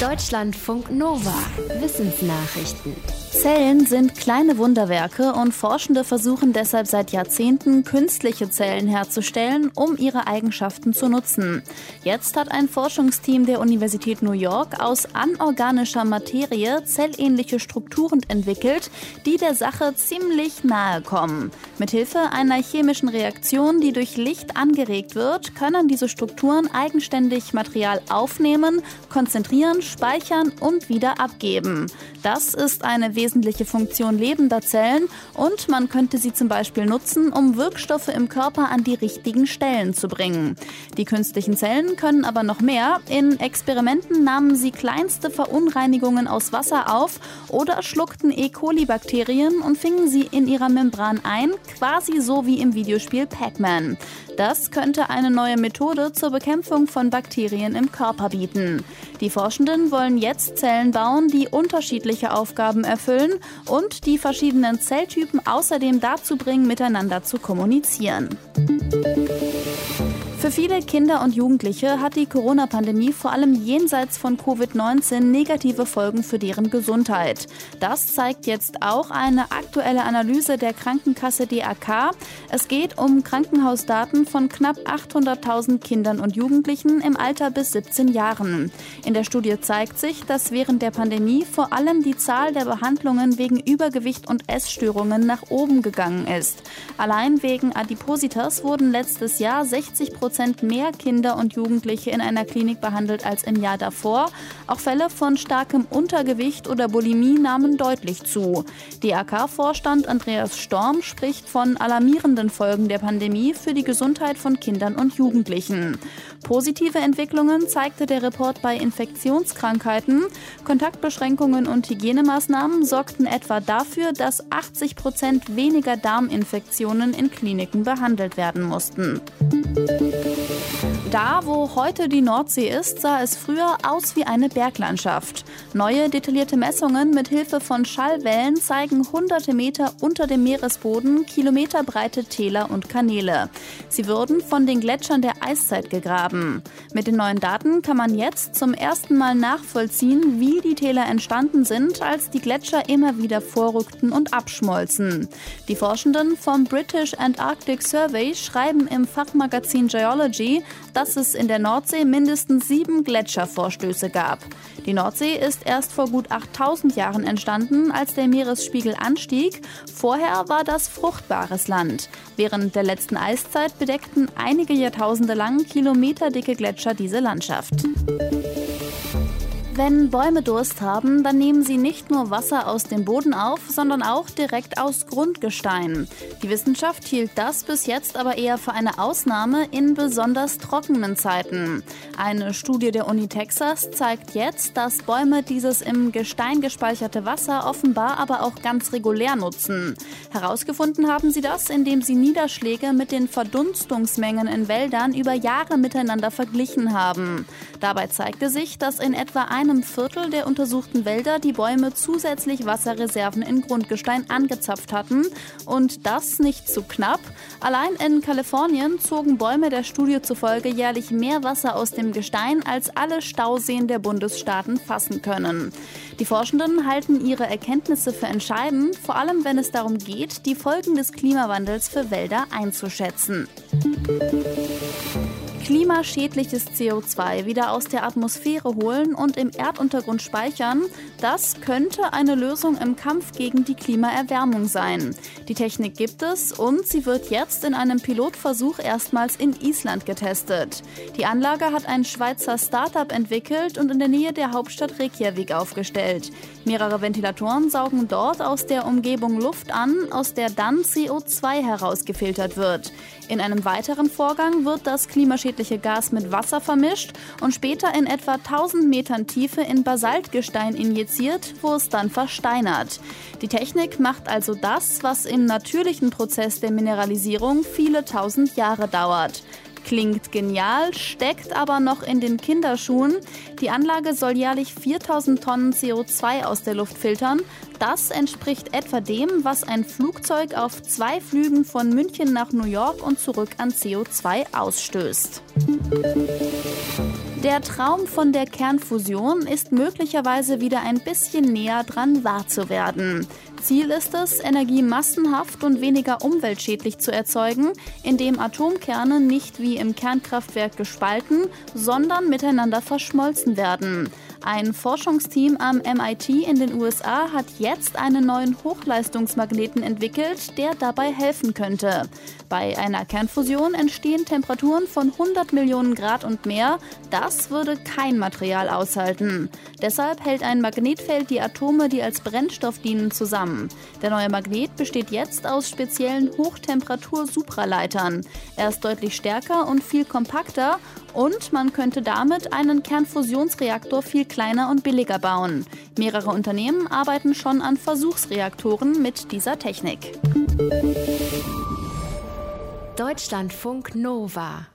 Deutschlandfunk Nova. Wissensnachrichten. Zellen sind kleine Wunderwerke und Forschende versuchen deshalb seit Jahrzehnten, künstliche Zellen herzustellen, um ihre Eigenschaften zu nutzen. Jetzt hat ein Forschungsteam der Universität New York aus anorganischer Materie zellähnliche Strukturen entwickelt, die der Sache ziemlich nahe kommen. Mithilfe einer chemischen Reaktion, die durch Licht angeregt wird, können diese Strukturen eigenständig Material aufnehmen, konzentrieren, speichern und wieder abgeben. Das ist eine wesentliche Funktion lebender Zellen und man könnte sie zum Beispiel nutzen, um Wirkstoffe im Körper an die richtigen Stellen zu bringen. Die künstlichen Zellen können aber noch mehr. In Experimenten nahmen sie kleinste Verunreinigungen aus Wasser auf oder schluckten E. coli-Bakterien und fingen sie in ihrer Membran ein, quasi so wie im Videospiel Pac-Man. Das könnte eine neue Methode zur Bekämpfung von Bakterien im Körper bieten. Die Forschenden wollen jetzt Zellen bauen, die unterschiedliche Aufgaben erfüllen und die verschiedenen Zelltypen außerdem dazu bringen, miteinander zu kommunizieren. Für viele Kinder und Jugendliche hat die Corona-Pandemie vor allem jenseits von Covid-19 negative Folgen für deren Gesundheit. Das zeigt jetzt auch eine aktuelle Analyse der Krankenkasse DAK. Es geht um Krankenhausdaten von knapp 800.000 Kindern und Jugendlichen im Alter bis 17 Jahren. In der Studie zeigt sich, dass während der Pandemie vor allem die Zahl der Behandlungen wegen Übergewicht und Essstörungen nach oben gegangen ist. Allein wegen Adipositas wurden letztes Jahr 60 Prozent Prozent mehr Kinder und Jugendliche in einer Klinik behandelt als im Jahr davor. Auch Fälle von starkem Untergewicht oder Bulimie nahmen deutlich zu. DAK-Vorstand Andreas Storm spricht von alarmierenden Folgen der Pandemie für die Gesundheit von Kindern und Jugendlichen. Positive Entwicklungen zeigte der Report bei Infektionskrankheiten. Kontaktbeschränkungen und Hygienemaßnahmen sorgten etwa dafür, dass 80 Prozent weniger Darminfektionen in Kliniken behandelt werden mussten. Da, wo heute die Nordsee ist, sah es früher aus wie eine Berglandschaft. Neue detaillierte Messungen mit Hilfe von Schallwellen zeigen hunderte Meter unter dem Meeresboden kilometerbreite Täler und Kanäle. Sie würden von den Gletschern der Eiszeit gegraben. Mit den neuen Daten kann man jetzt zum ersten Mal nachvollziehen, wie die Täler entstanden sind, als die Gletscher immer wieder vorrückten und abschmolzen. Die Forschenden vom British Antarctic Survey schreiben im Fachmagazin Geology, dass es in der Nordsee mindestens sieben Gletschervorstöße gab. Die Nordsee ist erst vor gut 8000 Jahren entstanden, als der Meeresspiegel anstieg. Vorher war das fruchtbares Land. Während der letzten Eiszeit bedeckten einige Jahrtausende lang kilometerdicke Gletscher diese Landschaft. Wenn Bäume Durst haben, dann nehmen sie nicht nur Wasser aus dem Boden auf, sondern auch direkt aus Grundgestein. Die Wissenschaft hielt das bis jetzt aber eher für eine Ausnahme in besonders trockenen Zeiten. Eine Studie der Uni Texas zeigt jetzt, dass Bäume dieses im Gestein gespeicherte Wasser offenbar aber auch ganz regulär nutzen. Herausgefunden haben sie das, indem sie Niederschläge mit den Verdunstungsmengen in Wäldern über Jahre miteinander verglichen haben. Dabei zeigte sich, dass in etwa einem Viertel der untersuchten Wälder die Bäume zusätzlich Wasserreserven in Grundgestein angezapft hatten. Und das nicht zu knapp. Allein in Kalifornien zogen Bäume der Studie zufolge jährlich mehr Wasser aus dem Gestein, als alle Stauseen der Bundesstaaten fassen können. Die Forschenden halten ihre Erkenntnisse für entscheidend, vor allem wenn es darum geht, die Folgen des Klimawandels für Wälder einzuschätzen klimaschädliches CO2 wieder aus der Atmosphäre holen und im Erduntergrund speichern, das könnte eine Lösung im Kampf gegen die Klimaerwärmung sein. Die Technik gibt es und sie wird jetzt in einem Pilotversuch erstmals in Island getestet. Die Anlage hat ein Schweizer Startup entwickelt und in der Nähe der Hauptstadt Reykjavik aufgestellt. Mehrere Ventilatoren saugen dort aus der Umgebung Luft an, aus der dann CO2 herausgefiltert wird. In einem weiteren Vorgang wird das klimaschädliche Gas mit Wasser vermischt und später in etwa 1000 Metern Tiefe in Basaltgestein injiziert, wo es dann versteinert. Die Technik macht also das, was im natürlichen Prozess der Mineralisierung viele tausend Jahre dauert. Klingt genial, steckt aber noch in den Kinderschuhen. Die Anlage soll jährlich 4000 Tonnen CO2 aus der Luft filtern. Das entspricht etwa dem, was ein Flugzeug auf zwei Flügen von München nach New York und zurück an CO2 ausstößt. Der Traum von der Kernfusion ist möglicherweise wieder ein bisschen näher dran wahr zu werden. Ziel ist es, Energie massenhaft und weniger umweltschädlich zu erzeugen, indem Atomkerne nicht wie im Kernkraftwerk gespalten, sondern miteinander verschmolzen werden. Ein Forschungsteam am MIT in den USA hat jetzt einen neuen Hochleistungsmagneten entwickelt, der dabei helfen könnte. Bei einer Kernfusion entstehen Temperaturen von 100 Millionen Grad und mehr. Das würde kein Material aushalten. Deshalb hält ein Magnetfeld die Atome, die als Brennstoff dienen, zusammen. Der neue Magnet besteht jetzt aus speziellen Hochtemperatur-Supraleitern. Er ist deutlich stärker und viel kompakter und man könnte damit einen Kernfusionsreaktor viel kleiner und billiger bauen. Mehrere Unternehmen arbeiten schon an Versuchsreaktoren mit dieser Technik. Deutschlandfunk Nova